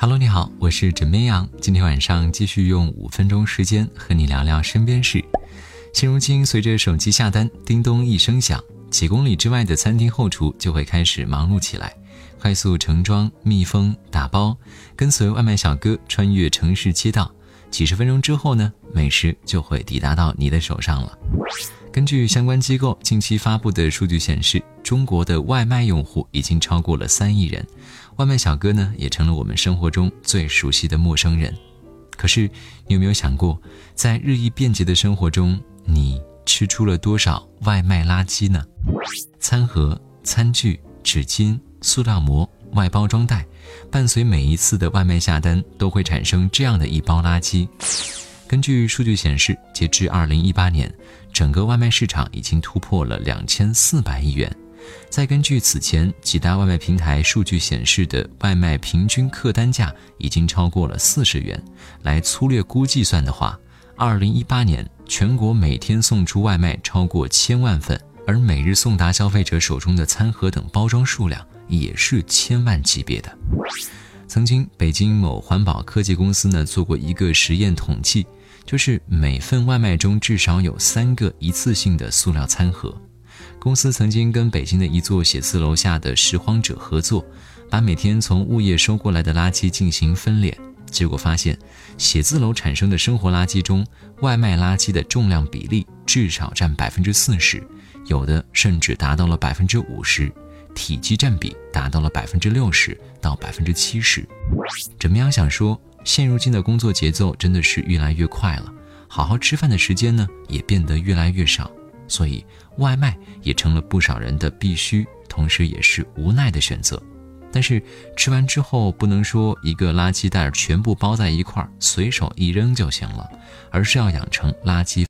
Hello，你好，我是枕边羊。今天晚上继续用五分钟时间和你聊聊身边事。现如今，随着手机下单叮咚一声响，几公里之外的餐厅后厨就会开始忙碌起来，快速盛装、密封、打包，跟随外卖小哥穿越城市街道。几十分钟之后呢，美食就会抵达到你的手上了。根据相关机构近期发布的数据显示，中国的外卖用户已经超过了三亿人，外卖小哥呢也成了我们生活中最熟悉的陌生人。可是，你有没有想过，在日益便捷的生活中，你吃出了多少外卖垃圾呢？餐盒、餐具、纸巾、塑料膜、外包装袋，伴随每一次的外卖下单，都会产生这样的一包垃圾。根据数据显示，截至二零一八年，整个外卖市场已经突破了两千四百亿元。再根据此前几大外卖平台数据显示的外卖平均客单价已经超过了四十元，来粗略估计算的话，二零一八年全国每天送出外卖超过千万份，而每日送达消费者手中的餐盒等包装数量也是千万级别的。曾经，北京某环保科技公司呢做过一个实验统计。就是每份外卖中至少有三个一次性的塑料餐盒。公司曾经跟北京的一座写字楼下的拾荒者合作，把每天从物业收过来的垃圾进行分拣，结果发现，写字楼产生的生活垃圾中，外卖垃圾的重量比例至少占百分之四十，有的甚至达到了百分之五十，体积占比达到了百分之六十到百分之七十。怎么样想说？现如今的工作节奏真的是越来越快了，好好吃饭的时间呢也变得越来越少，所以外卖也成了不少人的必须，同时也是无奈的选择。但是吃完之后不能说一个垃圾袋全部包在一块儿随手一扔就行了，而是要养成垃圾